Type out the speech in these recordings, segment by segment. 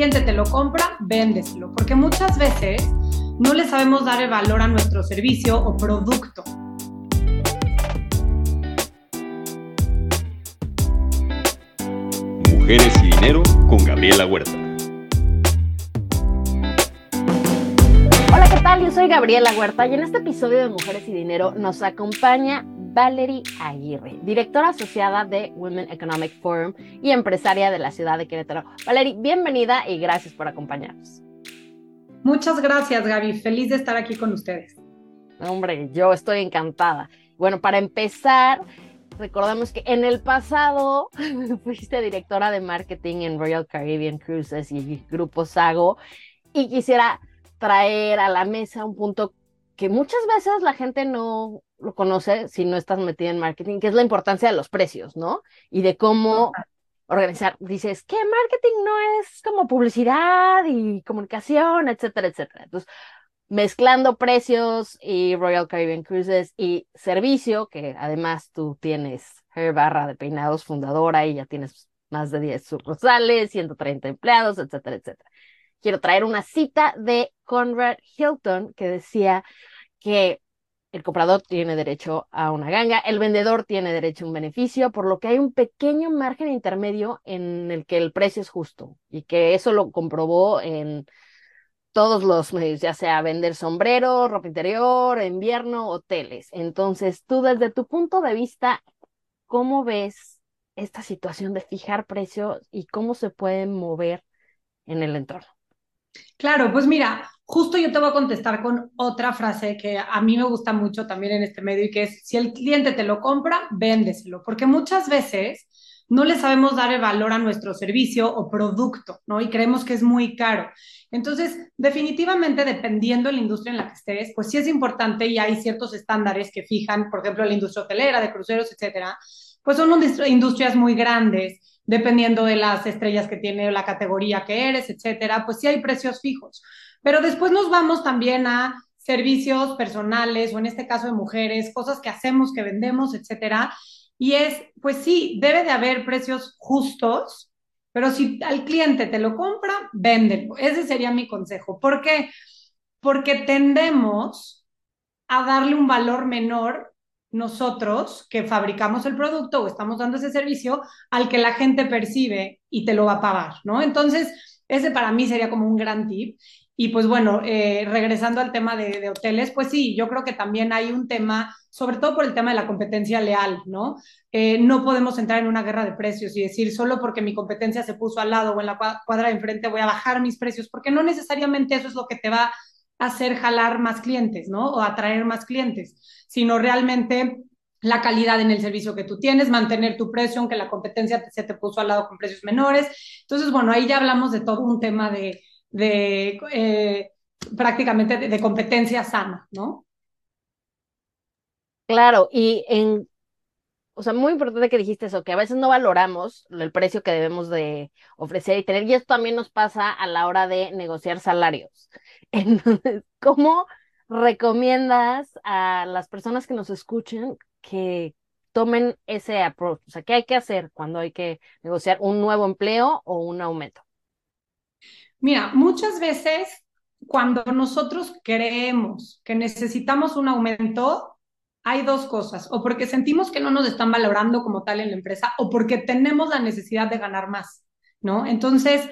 cliente te lo compra, véndeselo, porque muchas veces no le sabemos dar el valor a nuestro servicio o producto. Mujeres y Dinero con Gabriela Huerta. Hola, ¿qué tal? Yo soy Gabriela Huerta y en este episodio de Mujeres y Dinero nos acompaña Valerie Aguirre, directora asociada de Women Economic Forum y empresaria de la ciudad de Querétaro. Valerie, bienvenida y gracias por acompañarnos. Muchas gracias, Gaby. Feliz de estar aquí con ustedes. Hombre, yo estoy encantada. Bueno, para empezar, recordamos que en el pasado fuiste directora de marketing en Royal Caribbean Cruises y Grupo Sago y quisiera traer a la mesa un punto que muchas veces la gente no lo conoce si no estás metida en marketing, que es la importancia de los precios, ¿no? Y de cómo organizar. Dices, que marketing no es como publicidad y comunicación, etcétera, etcétera. Entonces, mezclando precios y Royal Caribbean Cruises y servicio, que además tú tienes Hair Barra de Peinados fundadora y ya tienes más de 10 sucursales, 130 empleados, etcétera, etcétera. Quiero traer una cita de Conrad Hilton que decía que el comprador tiene derecho a una ganga, el vendedor tiene derecho a un beneficio, por lo que hay un pequeño margen intermedio en el que el precio es justo y que eso lo comprobó en todos los medios, ya sea vender sombreros, ropa interior, invierno, hoteles. Entonces, tú desde tu punto de vista, ¿cómo ves esta situación de fijar precios y cómo se pueden mover en el entorno? Claro, pues mira, justo yo te voy a contestar con otra frase que a mí me gusta mucho también en este medio y que es, si el cliente te lo compra, véndeselo, porque muchas veces no le sabemos dar el valor a nuestro servicio o producto, ¿no? Y creemos que es muy caro. Entonces, definitivamente, dependiendo de la industria en la que estés, pues sí es importante y hay ciertos estándares que fijan, por ejemplo, la industria hotelera, de cruceros, etcétera, pues son industrias muy grandes dependiendo de las estrellas que tiene la categoría que eres, etcétera, pues sí hay precios fijos. Pero después nos vamos también a servicios personales o en este caso de mujeres, cosas que hacemos, que vendemos, etcétera. Y es, pues sí, debe de haber precios justos, pero si al cliente te lo compra, véndelo. Ese sería mi consejo. ¿Por qué? Porque tendemos a darle un valor menor nosotros que fabricamos el producto o estamos dando ese servicio al que la gente percibe y te lo va a pagar, ¿no? Entonces, ese para mí sería como un gran tip. Y pues bueno, eh, regresando al tema de, hoteles, pues sí, yo creo que también hay un tema, sobre todo por el tema de la competencia leal, ¿no? Eh, no podemos entrar en una guerra de precios y decir solo porque mi competencia se puso al lado o en la cuadra de enfrente voy a bajar mis precios, porque no necesariamente eso es lo que te va a hacer jalar más clientes, ¿no? O atraer más clientes sino realmente la calidad en el servicio que tú tienes, mantener tu precio, aunque la competencia se te puso al lado con precios menores. Entonces, bueno, ahí ya hablamos de todo un tema de, de eh, prácticamente de, competencia sana, ¿no? Claro, y en, o sea, muy importante que dijiste eso, que a veces no valoramos el precio que debemos de ofrecer y tener, y esto también nos pasa a la hora de negociar salarios. Entonces, ¿cómo recomiendas a las personas que nos escuchen que tomen ese approach? O sea, ¿qué hay que hacer cuando hay que negociar un nuevo empleo o un aumento? Mira, muchas veces cuando nosotros creemos que necesitamos un aumento, hay dos cosas, o porque sentimos que no nos están valorando como tal en la empresa, o porque tenemos la necesidad de ganar más, ¿no? Entonces,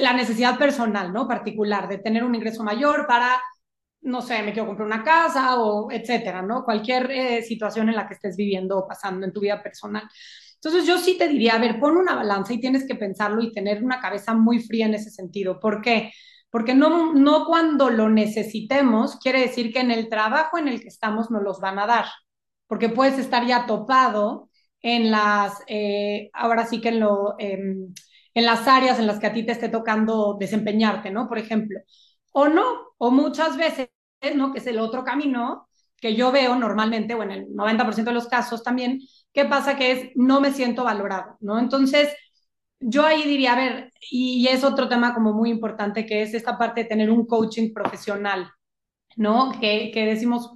la necesidad personal, ¿no? Particular, de tener un ingreso mayor para no sé, me quiero comprar una casa o etcétera, ¿no? Cualquier eh, situación en la que estés viviendo o pasando en tu vida personal. Entonces yo sí te diría, a ver, pon una balanza y tienes que pensarlo y tener una cabeza muy fría en ese sentido. ¿Por qué? Porque no, no cuando lo necesitemos quiere decir que en el trabajo en el que estamos nos los van a dar, porque puedes estar ya topado en las, eh, ahora sí que en, lo, em, en las áreas en las que a ti te esté tocando desempeñarte, ¿no? Por ejemplo, o no, o muchas veces, ¿no? Que es el otro camino que yo veo normalmente, o en el 90% de los casos también, ¿qué pasa? Que es no me siento valorado, ¿no? Entonces, yo ahí diría, a ver, y es otro tema como muy importante, que es esta parte de tener un coaching profesional, ¿no? Que, que decimos,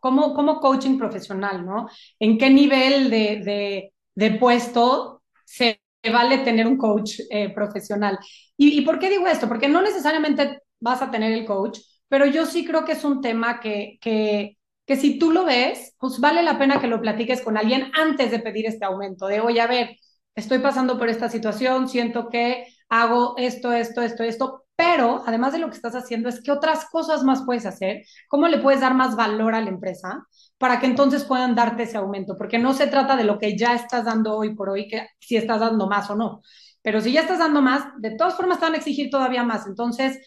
¿cómo, ¿cómo coaching profesional, ¿no? ¿En qué nivel de, de, de puesto se vale tener un coach eh, profesional. ¿Y, ¿Y por qué digo esto? Porque no necesariamente vas a tener el coach, pero yo sí creo que es un tema que, que, que si tú lo ves, pues vale la pena que lo platiques con alguien antes de pedir este aumento, de, oye, a ver, estoy pasando por esta situación, siento que hago esto, esto, esto, esto, pero además de lo que estás haciendo es qué otras cosas más puedes hacer, cómo le puedes dar más valor a la empresa para que entonces puedan darte ese aumento, porque no se trata de lo que ya estás dando hoy por hoy, que si estás dando más o no, pero si ya estás dando más, de todas formas te van a exigir todavía más. Entonces,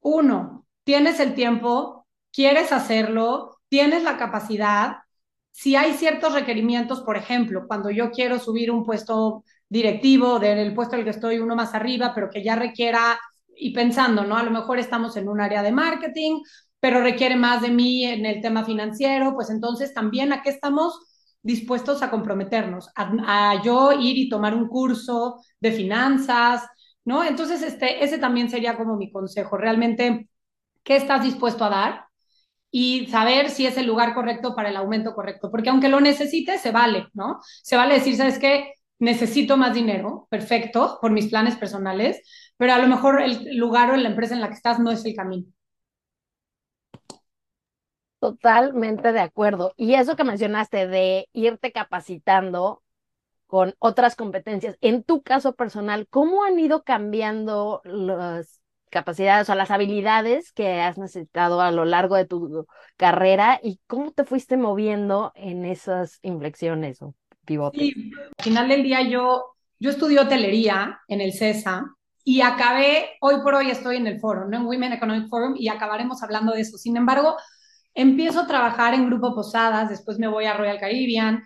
uno, tienes el tiempo, quieres hacerlo, tienes la capacidad. Si hay ciertos requerimientos, por ejemplo, cuando yo quiero subir un puesto directivo del puesto el que estoy uno más arriba, pero que ya requiera, y pensando, ¿no? A lo mejor estamos en un área de marketing, pero requiere más de mí en el tema financiero, pues entonces también a qué estamos dispuestos a comprometernos, a, a yo ir y tomar un curso de finanzas, ¿no? Entonces, este, ese también sería como mi consejo, realmente, ¿qué estás dispuesto a dar? Y saber si es el lugar correcto para el aumento correcto, porque aunque lo necesites, se vale, ¿no? Se vale decir, ¿sabes qué? Necesito más dinero, perfecto, por mis planes personales, pero a lo mejor el lugar o la empresa en la que estás no es el camino. Totalmente de acuerdo. Y eso que mencionaste de irte capacitando con otras competencias, en tu caso personal, ¿cómo han ido cambiando las capacidades o las habilidades que has necesitado a lo largo de tu carrera y cómo te fuiste moviendo en esas inflexiones o pivotes? Sí, al final del día yo, yo estudié hotelería en el CESA y acabé, hoy por hoy estoy en el foro, ¿no? en Women Economic Forum y acabaremos hablando de eso. Sin embargo, empiezo a trabajar en Grupo Posadas, después me voy a Royal Caribbean,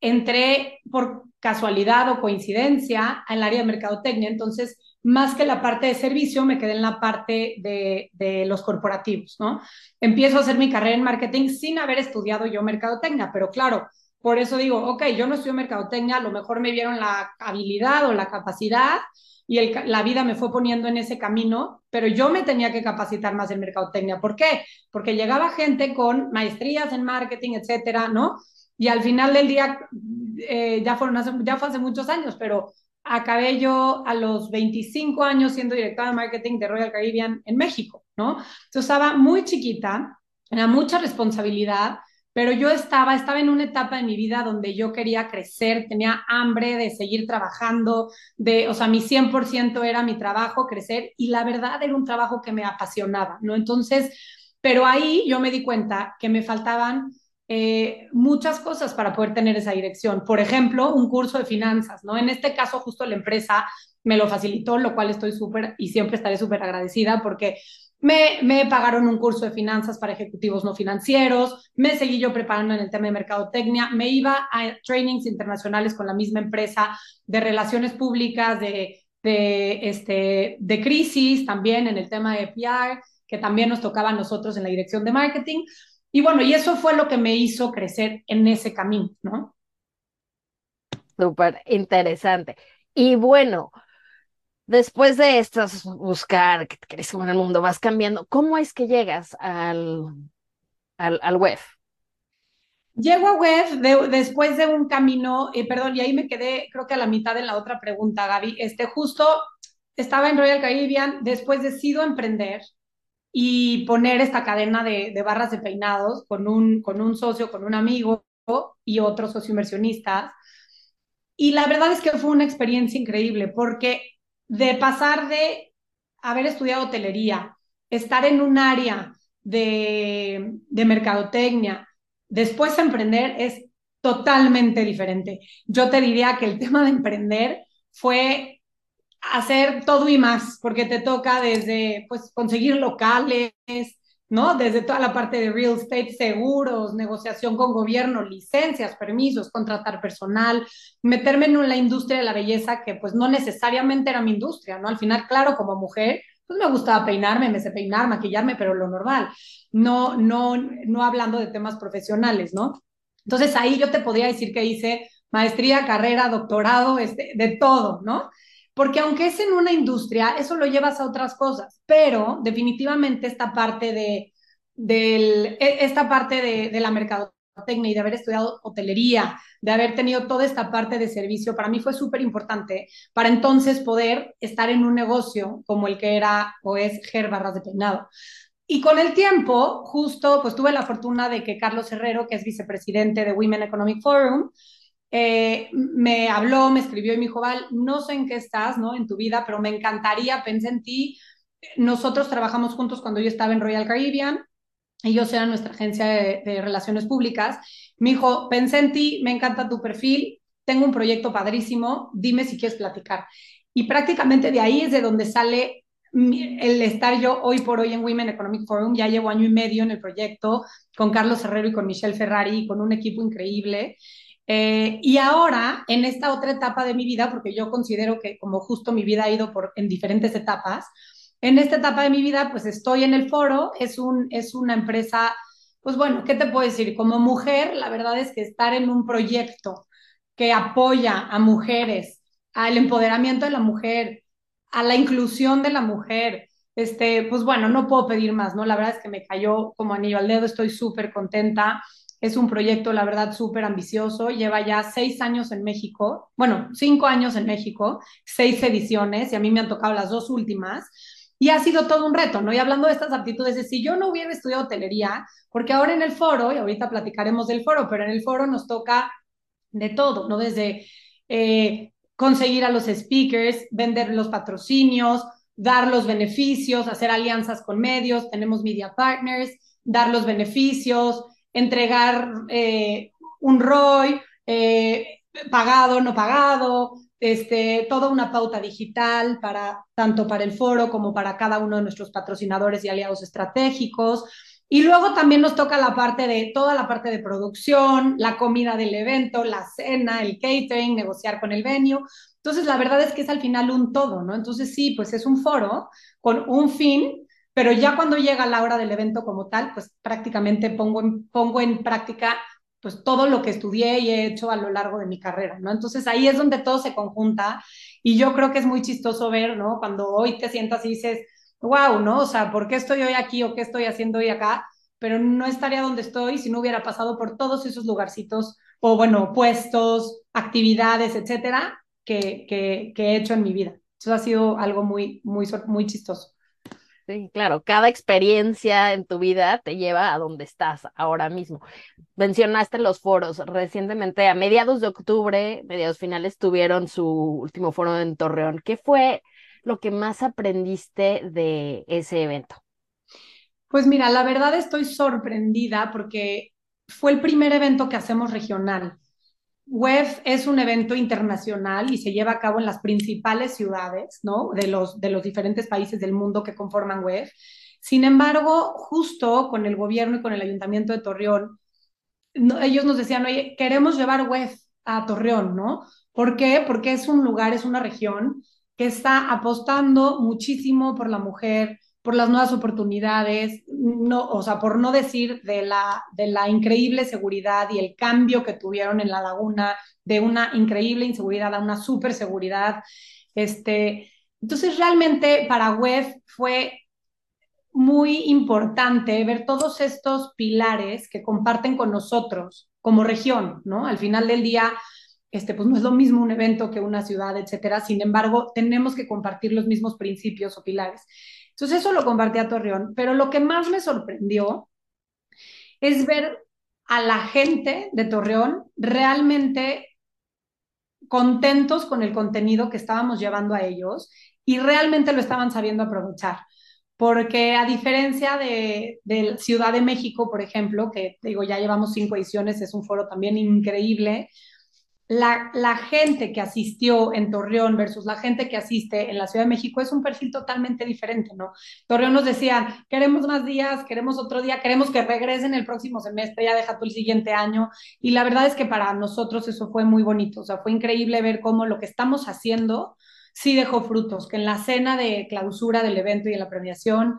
entré por casualidad o coincidencia en el área de mercadotecnia, entonces más que la parte de servicio, me quedé en la parte de, de, los corporativos, ¿no? Empiezo a hacer mi carrera en marketing sin haber estudiado yo mercadotecnia, pero claro, por eso digo, ok, yo no estudio mercadotecnia, a lo mejor me vieron la habilidad o la capacidad y el, la vida me fue poniendo en ese camino, pero yo me tenía que capacitar más en mercadotecnia. ¿Por qué? Porque llegaba gente con maestrías en marketing, etcétera, ¿no? Y al final del día, eh, ya, fueron hace, ya fue hace muchos años, pero acabé yo a los 25 años siendo directora de marketing de Royal Caribbean en México, ¿no? Entonces estaba muy chiquita, era mucha responsabilidad, pero yo estaba, estaba en una etapa de mi vida donde yo quería crecer, tenía hambre de seguir trabajando, de, o sea, mi 100% era mi trabajo, crecer, y la verdad era un trabajo que me apasionaba, ¿no? Entonces, pero ahí yo me di cuenta que me faltaban eh, muchas cosas para poder tener esa dirección. Por ejemplo, un curso de finanzas, ¿no? En este caso, justo la empresa me lo facilitó, lo cual estoy súper y siempre estaré súper agradecida porque me, me, pagaron un curso de finanzas para ejecutivos no financieros, me seguí yo preparando en el tema de mercadotecnia, me iba a trainings internacionales con la misma empresa de relaciones públicas, de, de, este, de crisis, también en el tema de PR, que también nos tocaba a nosotros en la dirección de marketing. Y bueno, y eso fue lo que me hizo crecer en ese camino, ¿no? Súper interesante. Y bueno, después de estas buscar que crees en el mundo, vas cambiando, ¿cómo es que llegas al, al, al web? Llego a web después de un camino, eh, perdón, y ahí me quedé, creo que a la mitad en la otra pregunta, Gaby. Este, justo estaba en Royal Caribbean, después decido emprender y poner esta cadena de, de, barras de peinados con un, con un socio, con un amigo y otro socio inversionista. Y la verdad es que fue una experiencia increíble porque de pasar de haber estudiado hotelería, estar en un área de, de mercadotecnia, después emprender es totalmente diferente. Yo te diría que el tema de emprender fue hacer todo y más, porque te toca desde pues conseguir locales, ¿no? Desde toda la parte de real estate, seguros, negociación con gobierno, licencias, permisos, contratar personal, meterme en la industria de la belleza que pues no necesariamente era mi industria, ¿no? Al final, claro, como mujer, pues me gustaba peinarme, me sé peinar, maquillarme, pero lo normal, no, no, no hablando de temas profesionales, ¿no? Entonces ahí yo te podría decir que hice maestría, carrera, doctorado, este, de todo, ¿no? Porque aunque es en una industria, eso lo llevas a otras cosas, pero definitivamente esta parte de, del, e, esta parte de, de la mercadotecnia y de haber estudiado hotelería, de haber tenido toda esta parte de servicio, para mí fue súper importante para entonces poder estar en un negocio como el que era o es Ger Barras de Peinado. Y con el tiempo, justo, pues tuve la fortuna de que Carlos Herrero, que es vicepresidente de Women Economic Forum, eh, me habló, me escribió y me dijo, Val, no sé en qué estás, ¿no? En tu vida, pero me encantaría, pensé en ti. Nosotros trabajamos juntos cuando yo estaba en Royal Caribbean, ellos eran nuestra agencia de, relaciones públicas. Me dijo, pensé en ti, me encanta tu perfil, tengo un proyecto padrísimo, dime si quieres platicar. Y prácticamente de ahí es de donde sale el estar yo hoy por hoy en Women Economic Forum, ya llevo año y medio en el proyecto con Carlos Herrero y con Michelle Ferrari, con un equipo increíble. Eh, y ahora, en esta otra etapa de mi vida, porque yo considero que como justo mi vida ha ido por, en diferentes etapas, en esta etapa de mi vida, pues estoy en el foro, es, un, es una empresa, pues bueno, ¿qué te puedo decir? Como mujer, la verdad es que estar en un proyecto que apoya a mujeres, al empoderamiento de la mujer, a la inclusión de la mujer, este, pues bueno, no puedo pedir más, ¿no? La verdad es que me cayó como anillo al dedo, estoy súper contenta. Es un proyecto, la verdad, súper ambicioso. Lleva ya seis años en México, bueno, cinco años en México, seis ediciones, y a mí me han tocado las dos últimas. Y ha sido todo un reto, ¿no? Y hablando de estas aptitudes, si yo no hubiera estudiado hotelería, porque ahora en el foro, y ahorita platicaremos del foro, pero en el foro nos toca de todo, ¿no? Desde eh, conseguir a los speakers, vender los patrocinios, dar los beneficios, hacer alianzas con medios, tenemos media partners, dar los beneficios, entregar eh, un ROI, eh, pagado, no pagado, este, toda una pauta digital para tanto para el foro como para cada uno de nuestros patrocinadores y aliados estratégicos. Y luego también nos toca la parte de toda la parte de producción, la comida del evento, la cena, el catering, negociar con el venue. Entonces, la verdad es que es al final un todo, ¿no? Entonces, sí, pues es un foro con un fin, pero ya cuando llega la hora del evento como tal, pues prácticamente pongo en, pongo en práctica pues todo lo que estudié y he hecho a lo largo de mi carrera, ¿no? Entonces ahí es donde todo se conjunta y yo creo que es muy chistoso ver, ¿no? Cuando hoy te sientas y dices, wow, ¿no? O sea, ¿por qué estoy hoy aquí o qué estoy haciendo hoy acá? Pero no estaría donde estoy si no hubiera pasado por todos esos lugarcitos o, bueno, puestos, actividades, etcétera, que, que, que he hecho en mi vida. Eso ha sido algo muy, muy, muy chistoso. Sí, claro, cada experiencia en tu vida te lleva a donde estás ahora mismo. Mencionaste los foros. Recientemente, a mediados de octubre, mediados finales, tuvieron su último foro en Torreón. ¿Qué fue lo que más aprendiste de ese evento? Pues mira, la verdad estoy sorprendida porque fue el primer evento que hacemos regional. WEF es un evento internacional y se lleva a cabo en las principales ciudades, ¿no? De los, de los diferentes países del mundo que conforman WEF. Sin embargo, justo con el gobierno y con el ayuntamiento de Torreón, ellos nos decían, oye, queremos llevar WEF a Torreón, ¿no? ¿Por qué? Porque es un lugar, es una región que está apostando muchísimo por la mujer, por las nuevas oportunidades, no, o sea, por no decir de la, de la increíble seguridad y el cambio que tuvieron en la laguna, de una increíble inseguridad a una super seguridad. Este, entonces, realmente para WEF fue muy importante ver todos estos pilares que comparten con nosotros como región, ¿no? Al final del día, este, pues no es lo mismo un evento que una ciudad, etcétera. Sin embargo, tenemos que compartir los mismos principios o pilares. Entonces, eso lo compartí a Torreón. Pero lo que más me sorprendió es ver a la gente de Torreón realmente contentos con el contenido que estábamos llevando a ellos y realmente lo estaban sabiendo aprovechar. Porque a diferencia de, de Ciudad de México, por ejemplo, que digo, ya llevamos cinco ediciones, es un foro también increíble, la, la, gente que asistió en Torreón versus la gente que asiste en la Ciudad de México es un perfil totalmente diferente, ¿no? Torreón nos decía, queremos más días, queremos otro día, queremos que regresen el próximo semestre, ya deja tú el siguiente año. Y la verdad es que para nosotros eso fue muy bonito, o sea, fue increíble ver cómo lo que estamos haciendo sí dejó frutos, que en la cena de clausura del evento y en la premiación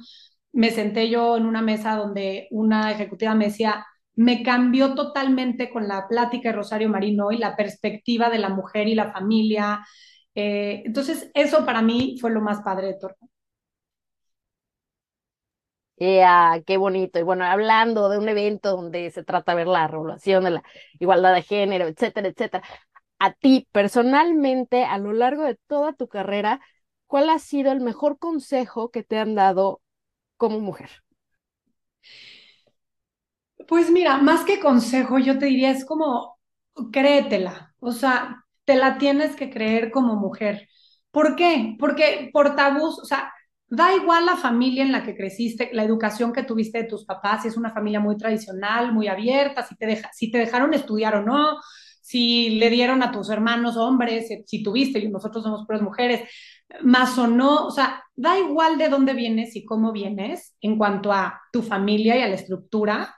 me senté yo en una mesa donde una ejecutiva me decía, me cambió totalmente con la plática de Rosario Marino y la perspectiva de la mujer y la familia. Eh, entonces, eso para mí fue lo más padre de Torreón. Yeah, qué bonito. Y bueno, hablando de un evento donde se trata de ver la regulación de la igualdad de género, etcétera, etcétera. A ti, personalmente, a lo largo de toda tu carrera, ¿cuál ha sido el mejor consejo que te han dado como mujer? Pues mira, más que consejo, yo te diría, es como créetela, o sea, te la tienes que creer como mujer. ¿Por qué? Porque por tabús, o sea, da igual la familia en la que creciste, la educación que tuviste de tus papás, si es una familia muy tradicional, muy abierta, si te, deja, si te dejaron estudiar o no, si le dieron a tus hermanos hombres, si tuviste, y nosotros somos puras mujeres, más o no, o sea, da igual de dónde vienes y cómo vienes en cuanto a tu familia y a la estructura.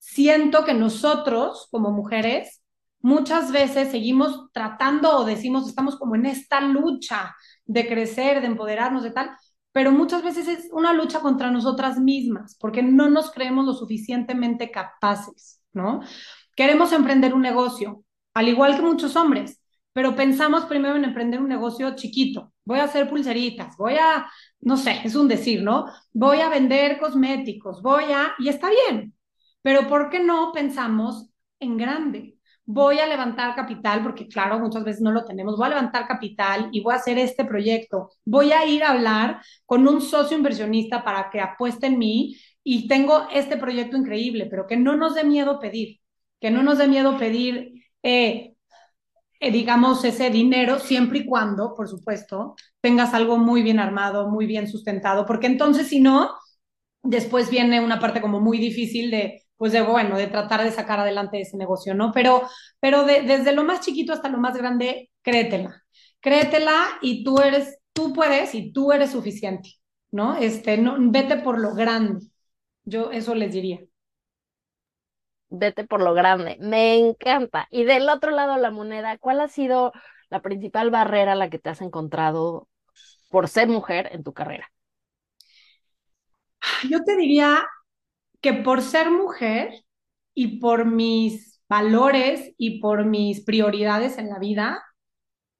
Siento que nosotros, como mujeres, muchas veces seguimos tratando o decimos, estamos como en esta lucha de crecer, de empoderarnos, de tal, pero muchas veces es una lucha contra nosotras mismas, porque no nos creemos lo suficientemente capaces, ¿no? Queremos emprender un negocio, al igual que muchos hombres, pero pensamos primero en emprender un negocio chiquito. Voy a hacer pulseritas, voy a, no sé, es un decir, ¿no? Voy a vender cosméticos, voy a, y está bien, pero ¿por qué no pensamos en grande? Voy a levantar capital, porque claro, muchas veces no lo tenemos, voy a levantar capital y voy a hacer este proyecto. Voy a ir a hablar con un socio inversionista para que apueste en mí y tengo este proyecto increíble, pero que no nos dé miedo pedir, que no nos dé miedo pedir, eh, eh, digamos, ese dinero, siempre y cuando, por supuesto, tengas algo muy bien armado, muy bien sustentado, porque entonces si no, después viene una parte como muy difícil de, pues de, bueno, de tratar de sacar adelante ese negocio, ¿no? Pero, pero desde lo más chiquito hasta lo más grande, créetela, créetela y tú eres, tú puedes y tú eres suficiente, ¿no? Este, no, vete por lo grande, yo eso les diría vete por lo grande. Me encanta. Y del otro lado de la moneda, ¿cuál ha sido la principal barrera a la que te has encontrado por ser mujer en tu carrera? Yo te diría que por ser mujer y por mis valores y por mis prioridades en la vida,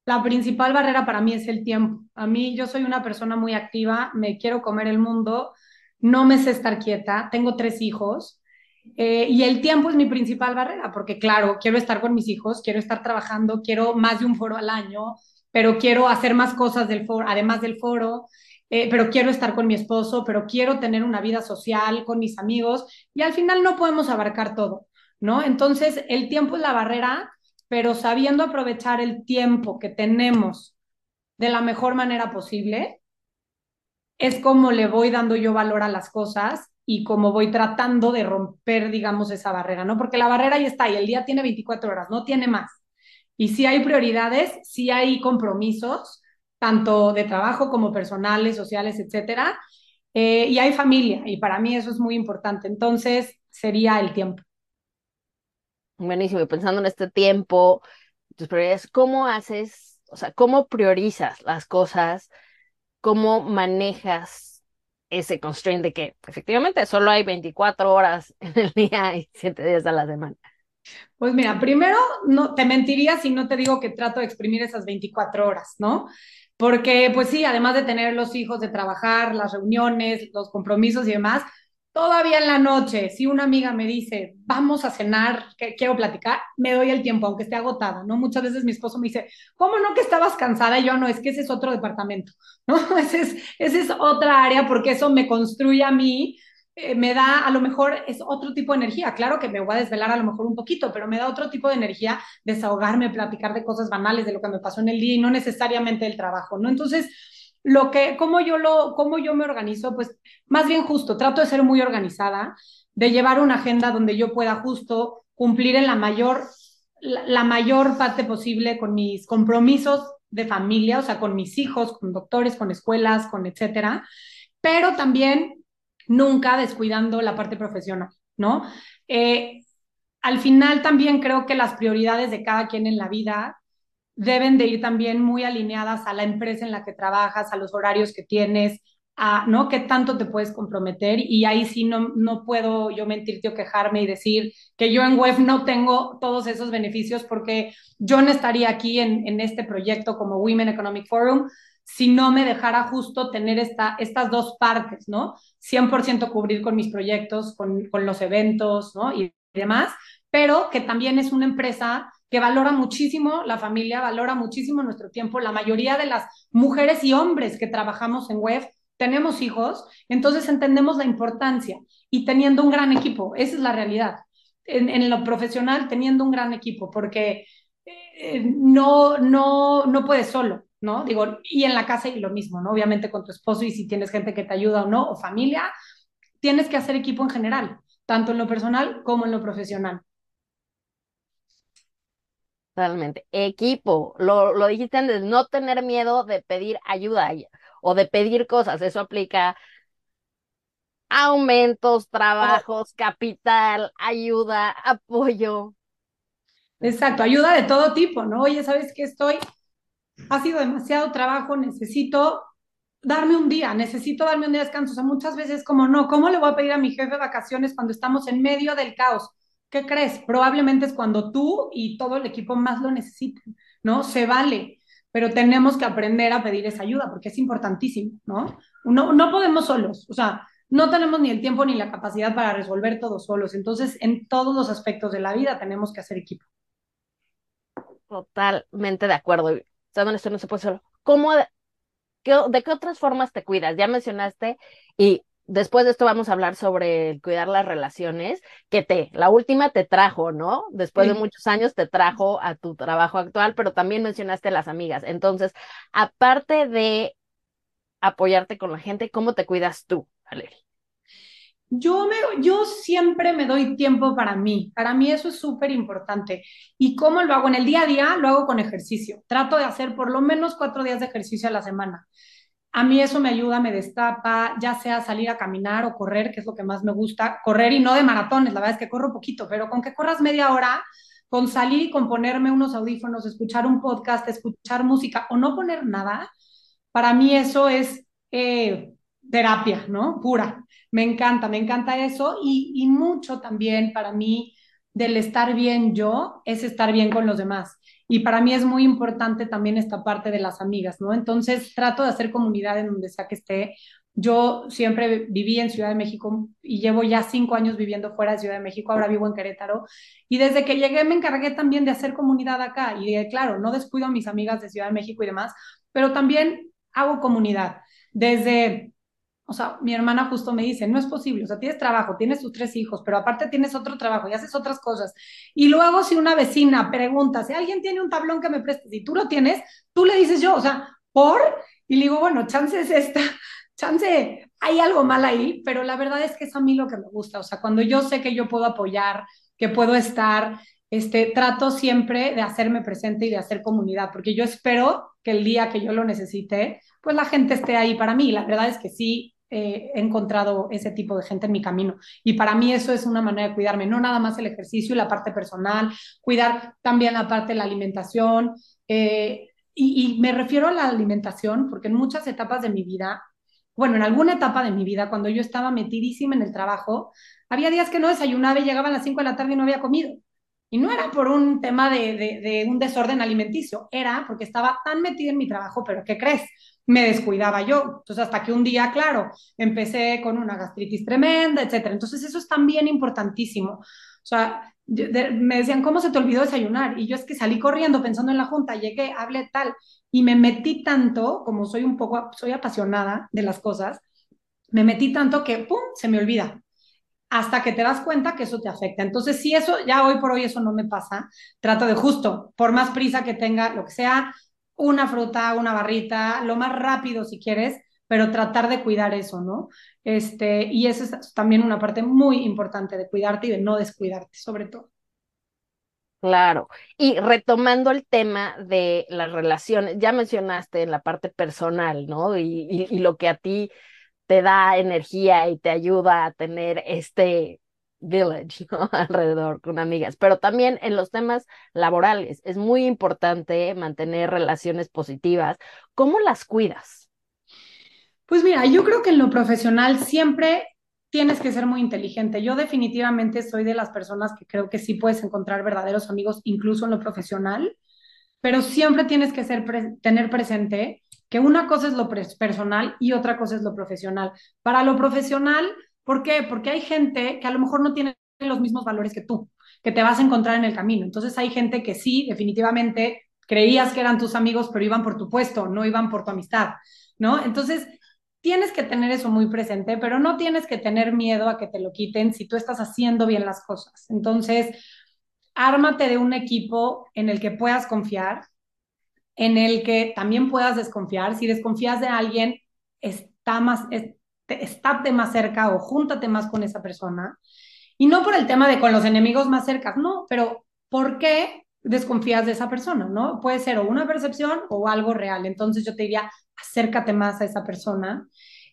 la principal barrera para mí es el tiempo. A mí yo soy una persona muy activa, me quiero comer el mundo, no me sé estar quieta, tengo tres hijos eh, y el tiempo es mi principal barrera, porque claro, quiero estar con mis hijos, quiero estar trabajando, quiero más de un foro al año, pero quiero hacer más cosas del foro, además del foro, eh, pero quiero estar con mi esposo, pero quiero tener una vida social con mis amigos, y al final no podemos abarcar todo, ¿no? Entonces, el tiempo es la barrera, pero sabiendo aprovechar el tiempo que tenemos de la mejor manera posible, es como le voy dando yo valor a las cosas y como voy tratando de romper, digamos, esa barrera, ¿no? Porque la barrera ya está y el día tiene 24 horas, no tiene más. Y si hay prioridades, si hay compromisos, tanto de trabajo como personales, sociales, etcétera. Eh, y hay familia, y para mí eso es muy importante. Entonces, sería el tiempo. Buenísimo, y pensando en este tiempo, tus prioridades, ¿cómo haces, o sea, cómo priorizas las cosas? ¿Cómo manejas ese constraint de que efectivamente solo hay 24 horas en el día y 7 días a la semana? Pues mira, primero no te mentiría si no te digo que trato de exprimir esas 24 horas, ¿no? Porque pues sí, además de tener los hijos, de trabajar, las reuniones, los compromisos y demás, Todavía en la noche, si una amiga me dice, vamos a cenar, que quiero platicar, me doy el tiempo, aunque esté agotada, ¿no? Muchas veces mi esposo me dice, ¿cómo no que estabas cansada? Y yo no, es que ese es otro departamento, ¿no? Ese es, ese es otra área porque eso me construye a mí, eh, me da, a lo mejor es otro tipo de energía. Claro que me voy a desvelar a lo mejor un poquito, pero me da otro tipo de energía desahogarme, platicar de cosas banales, de lo que me pasó en el día y no necesariamente el trabajo, ¿no? Entonces, lo que, cómo yo lo, cómo yo me organizo, pues más bien justo, trato de ser muy organizada, de llevar una agenda donde yo pueda justo cumplir en la mayor, la, mayor parte posible con mis compromisos de familia, o sea, con mis hijos, con doctores, con escuelas, con etcétera, pero también nunca descuidando la parte profesional, ¿no? Eh, al final también creo que las prioridades de cada quien en la vida deben de ir también muy alineadas a la empresa en la que trabajas, a los horarios que tienes, a, ¿no? ¿Qué tanto te puedes comprometer? Y ahí sí no, no puedo yo mentirte o quejarme y decir que yo en web no tengo todos esos beneficios porque yo no estaría aquí en, en este proyecto como Women Economic Forum si no me dejara justo tener esta, estas dos partes, ¿no? 100% cubrir con mis proyectos, con, con los eventos, ¿no? Y demás, pero que también es una empresa que valora muchísimo la familia, valora muchísimo nuestro tiempo. La mayoría de las mujeres y hombres que trabajamos en web tenemos hijos, entonces entendemos la importancia y teniendo un gran equipo, esa es la realidad. En, lo profesional, teniendo un gran equipo, porque eh, no, no, no puedes solo, ¿no? Digo, y en la casa y lo mismo, ¿no? Obviamente con tu esposo y si tienes gente que te ayuda o no, o familia, tienes que hacer equipo en general, tanto en lo personal como en lo profesional. Totalmente. Equipo, lo, lo dijiste antes, no tener miedo de pedir ayuda o de pedir cosas, eso aplica aumentos, trabajos, capital, ayuda, apoyo. Exacto, ayuda de todo tipo, ¿no? Oye, ¿sabes qué estoy? Ha sido demasiado trabajo, necesito darme un día, necesito darme un día de descanso. O sea, muchas veces como, no, ¿cómo le voy a pedir a mi jefe vacaciones cuando estamos en medio del caos? ¿Qué crees? Probablemente es cuando tú y todo el equipo más lo necesiten, ¿no? Se vale, pero tenemos que aprender a pedir esa ayuda porque es importantísimo, ¿no? No, no podemos solos, o sea, no tenemos ni el tiempo ni la capacidad para resolver todo solos. Entonces, en todos los aspectos de la vida tenemos que hacer equipo. Totalmente de acuerdo. Esto no se puede solo. ¿Cómo, de qué otras formas te cuidas? Ya mencionaste y después de esto vamos a hablar sobre cuidar las relaciones, que te, la última te trajo, ¿no? Después de muchos años te trajo a tu trabajo actual, pero también mencionaste las amigas. Entonces, aparte de apoyarte con la gente, ¿cómo te cuidas tú, Valeria? Yo, me, yo siempre me doy tiempo para mí. Para mí eso es súper importante. ¿Y cómo lo hago? En el día a día lo hago con ejercicio. Trato de hacer por lo menos cuatro días de ejercicio a la semana. A mí eso me ayuda, me destapa, ya sea salir a caminar o correr, que es lo que más me gusta, correr y no de maratones, la verdad es que corro poquito, pero con que corras media hora, con salir y con ponerme unos audífonos, escuchar un podcast, escuchar música o no poner nada, para mí eso es eh, terapia, ¿no? Pura. Me encanta, me encanta eso y, mucho también para mí del estar bien yo es estar bien con los demás. Y para mí es muy importante también esta parte de las amigas, ¿no? Entonces trato de hacer comunidad en donde sea que esté. Yo siempre viví en Ciudad de México y llevo ya cinco años viviendo fuera de Ciudad de México, ahora vivo en Querétaro. Y desde que llegué me encargué también de hacer comunidad acá. Y claro, no descuido a mis amigas de Ciudad de México y demás, pero también hago comunidad. Desde o sea, mi hermana justo me dice, no es posible, o sea, tienes trabajo, tienes tus tres hijos, pero aparte tienes otro trabajo y haces otras cosas. Y luego si una vecina pregunta, si alguien tiene un tablón que me prestes y tú lo tienes, tú le dices yo, o sea, ¿por? Y le digo, bueno, chance es esta, chance hay algo mal ahí, pero la verdad es que es a mí lo que me gusta, o sea, cuando yo sé que yo puedo apoyar, que puedo estar, este, trato siempre de hacerme presente y de hacer comunidad, porque yo espero que el día que yo lo necesite, pues la gente esté ahí para mí. La verdad es que sí, eh, he encontrado ese tipo de gente en mi camino. Y para mí eso es una manera de cuidarme, no nada más el ejercicio y la parte personal, cuidar también la parte de la alimentación. Eh, y, me refiero a la alimentación porque en muchas etapas de mi vida, bueno, en alguna etapa de mi vida, cuando yo estaba metidísima en el trabajo, había días que no desayunaba y llegaba a las 5 de la tarde y no había comido. Y no era por un tema de, de, un desorden alimenticio, era porque estaba tan metida en mi trabajo, pero ¿qué crees? Me descuidaba yo. Entonces, hasta que un día, claro, empecé con una gastritis tremenda, etcétera. Entonces, eso es también importantísimo. O sea, me decían, ¿cómo se te olvidó desayunar? Y yo es que salí corriendo pensando en la junta, llegué, hablé tal, y me metí tanto, como soy un poco, soy apasionada de las cosas, me metí tanto que, ¡pum!, se me olvida. Hasta que te das cuenta que eso te afecta. Entonces, si eso, ya hoy por hoy eso no me pasa, trato de justo, por más prisa que tenga, lo que sea, una fruta, una barrita, lo más rápido si quieres, pero tratar de cuidar eso, ¿no? Este, y eso es también una parte muy importante de cuidarte y de no descuidarte, sobre todo. Claro. Y retomando el tema de las relaciones, ya mencionaste en la parte personal, ¿no? Y, y, lo que a ti te da energía y te ayuda a tener este village ¿no? alrededor con amigas, pero también en los temas laborales es muy importante mantener relaciones positivas. ¿Cómo las cuidas? Pues mira, yo creo que en lo profesional siempre tienes que ser muy inteligente. Yo definitivamente soy de las personas que creo que sí puedes encontrar verdaderos amigos incluso en lo profesional, pero siempre tienes que ser tener presente que una cosa es lo personal y otra cosa es lo profesional. Para lo profesional, ¿por qué? Porque hay gente que a lo mejor no tiene los mismos valores que tú, que te vas a encontrar en el camino. Entonces hay gente que sí, definitivamente creías que eran tus amigos, pero iban por tu puesto, no iban por tu amistad, ¿no? Entonces, tienes que tener eso muy presente, pero no tienes que tener miedo a que te lo quiten si tú estás haciendo bien las cosas. Entonces, ármate de un equipo en el que puedas confiar, en el que también puedas desconfiar. Si desconfías de alguien, está más, estate más cerca o júntate más con esa persona. Y no por el tema de con los enemigos más cerca, no, pero ¿por qué desconfías de esa persona? ¿No? Puede ser o una percepción o algo real. Entonces yo te diría, acércate más a esa persona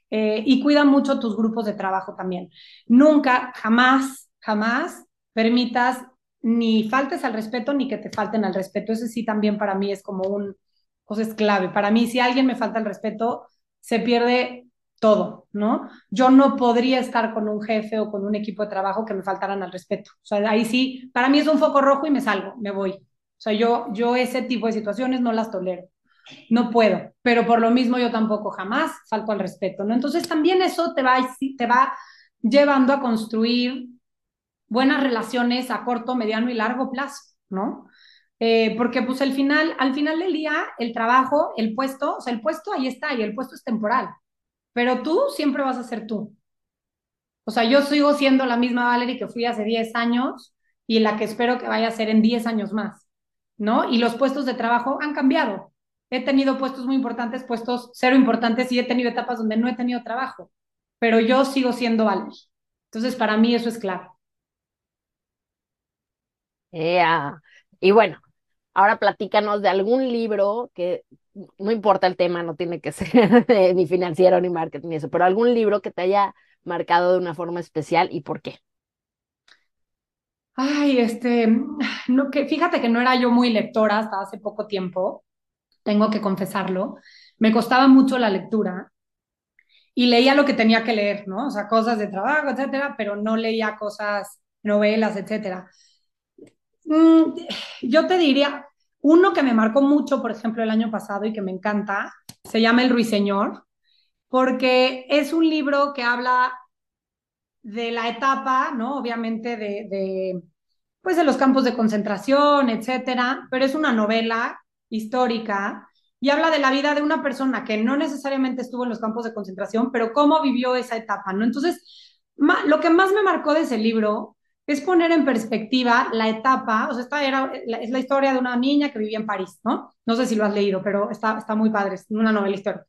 eh, y cuida mucho tus grupos de trabajo también. Nunca, jamás, jamás permitas ni faltes al respeto ni que te falten al respeto. Eso sí también para mí es como un, cosa es clave. Para mí, si alguien me falta el respeto, se pierde todo, ¿no? Yo no podría estar con un jefe o con un equipo de trabajo que me faltaran al respeto. O sea, ahí sí, para mí es un foco rojo y me salgo, me voy. O sea, yo, yo ese tipo de situaciones no las tolero. No puedo, pero por lo mismo yo tampoco jamás falto al respeto, ¿no? Entonces también eso te va, te va llevando a construir buenas relaciones a corto, mediano y largo plazo, ¿no? Eh, porque pues al final, al final del día, el trabajo, el puesto, o sea, el puesto ahí está y el puesto es temporal, pero tú siempre vas a ser tú. O sea, yo sigo siendo la misma Valerie que fui hace 10 años y la que espero que vaya a ser en 10 años más, ¿no? Y los puestos de trabajo han cambiado. He tenido puestos muy importantes, puestos cero importantes y he tenido etapas donde no he tenido trabajo, pero yo sigo siendo Valerie. Entonces, para mí eso es claro. Y bueno, ahora platícanos de algún libro que no importa el tema, no tiene que ser ni financiero ni marketing ni eso, pero algún libro que te haya marcado de una forma especial y por qué. Ay, este, no, que fíjate que no era yo muy lectora hasta hace poco tiempo, tengo que confesarlo. Me costaba mucho la lectura y leía lo que tenía que leer, ¿no? O sea, cosas de trabajo, etcétera, pero no leía cosas, novelas, etcétera. Mm, yo te diría, uno que me marcó mucho, por ejemplo, el año pasado y que me encanta, se llama El Ruiseñor, porque es un libro que habla de la etapa, ¿no? Obviamente de, pues de los campos de concentración, etcétera, pero es una novela histórica y habla de la vida de una persona que no necesariamente estuvo en los campos de concentración, pero cómo vivió esa etapa, ¿no? Entonces, lo que más me marcó de ese libro es poner en perspectiva la etapa, o sea, esta era, es la historia de una niña que vivía en París, ¿no? No sé si lo has leído, pero está, está muy padre, es una novela histórica.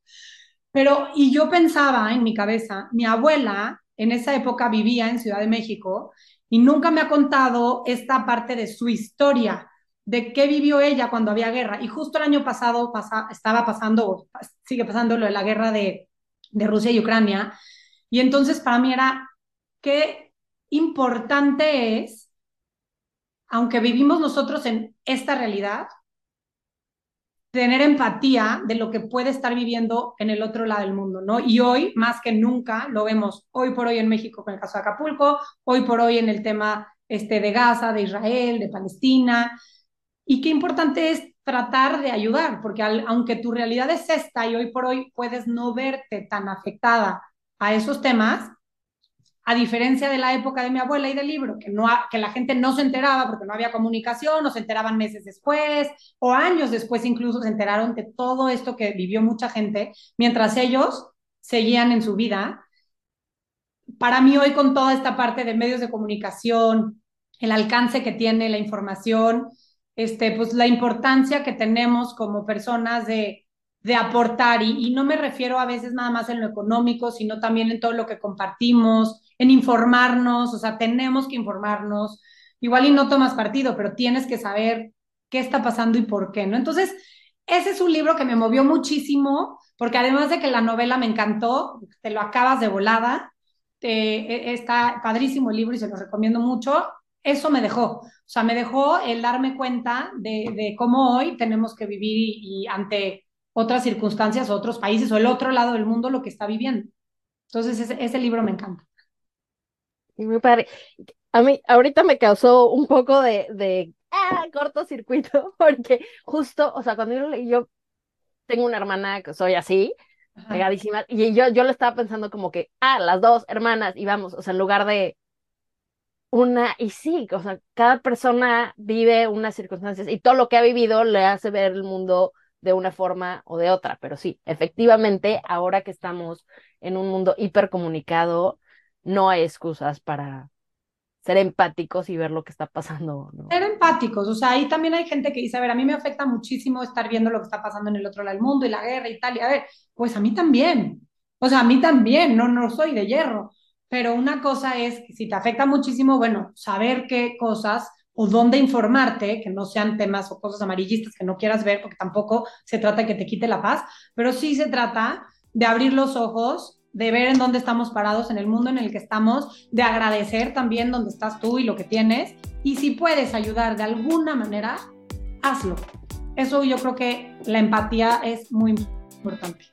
Pero, y yo pensaba en mi cabeza, mi abuela en esa época vivía en Ciudad de México y nunca me ha contado esta parte de su historia, de qué vivió ella cuando había guerra. Y justo el año pasado estaba pasando, sigue pasando lo de la guerra de, de Rusia y Ucrania. Y entonces para mí era, qué importante es, aunque vivimos nosotros en esta realidad, tener empatía de lo que puede estar viviendo en el otro lado del mundo, ¿no? Y hoy, más que nunca, lo vemos hoy por hoy en México con el caso de Acapulco, hoy por hoy en el tema este, de Gaza, de Israel, de Palestina. Y qué importante es tratar de ayudar, porque aunque tu realidad es esta y hoy por hoy puedes no verte tan afectada a esos temas, a diferencia de la época de mi abuela y del libro, que, no que la gente no se enteraba porque no había comunicación, o se enteraban meses después, o años después incluso se enteraron de todo esto que vivió mucha gente, mientras ellos seguían en su vida. Para mí hoy con toda esta parte de medios de comunicación, el alcance que tiene la información, este, pues la importancia que tenemos como personas de de aportar y, no me refiero a veces nada más en lo económico, sino también en todo lo que compartimos, en informarnos, o sea, tenemos que informarnos. Igual y no tomas partido, pero tienes que saber qué está pasando y por qué, ¿no? Entonces, ese es un libro que me movió muchísimo, porque además de que la novela me encantó, te lo acabas de volada, e, está padrísimo el libro y se lo recomiendo mucho, eso me dejó, o sea, me dejó el darme cuenta de, cómo hoy tenemos que vivir y ante otras circunstancias, otros países o el otro lado del mundo lo que está viviendo. Entonces, ese, libro me encanta. Y muy padre. A mí, ahorita me causó un poco de, de ah, cortocircuito, porque justo, o sea, cuando yo yo tengo una hermana que soy así, pegadísima, y yo, yo lo estaba pensando como que, ah, las dos hermanas, y vamos, o sea, en lugar de una, y sí, o sea, cada persona vive unas circunstancias y todo lo que ha vivido le hace ver el mundo de una forma o de otra, pero sí, efectivamente, ahora que estamos en un mundo hipercomunicado, no hay excusas para ser empáticos y ver lo que está pasando. Ser empáticos, o sea, ahí también hay gente que dice, a ver, a mí me afecta muchísimo estar viendo lo que está pasando en el otro lado del mundo y la guerra y tal, y a ver, pues a mí también, o sea, a mí también, no, no soy de hierro, pero una cosa es que si te afecta muchísimo, bueno, saber qué cosas o dónde informarte, que no sean temas o cosas amarillistas que no quieras ver, porque tampoco se trata de que te quite la paz, pero sí se trata de abrir los ojos, de ver en dónde estamos parados, en el mundo en el que estamos, de agradecer también dónde estás tú y lo que tienes, y si puedes ayudar de alguna manera, hazlo. Eso yo creo que la empatía es muy importante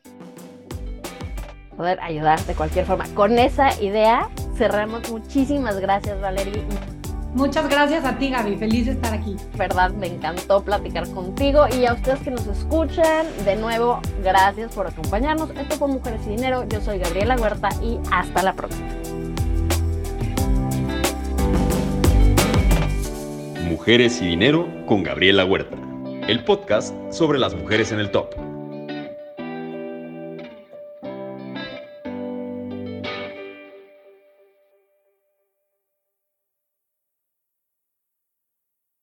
poder ayudar de cualquier forma. Con esa idea cerramos. Muchísimas gracias, Valeria. Muchas gracias a ti, Gaby. Feliz de estar aquí. Verdad, me encantó platicar contigo y a ustedes que nos escuchan, de nuevo, gracias por acompañarnos. Esto fue Mujeres y Dinero. Yo soy Gabriela Huerta y hasta la próxima. Mujeres y Dinero con Gabriela Huerta, el podcast sobre las mujeres en el top.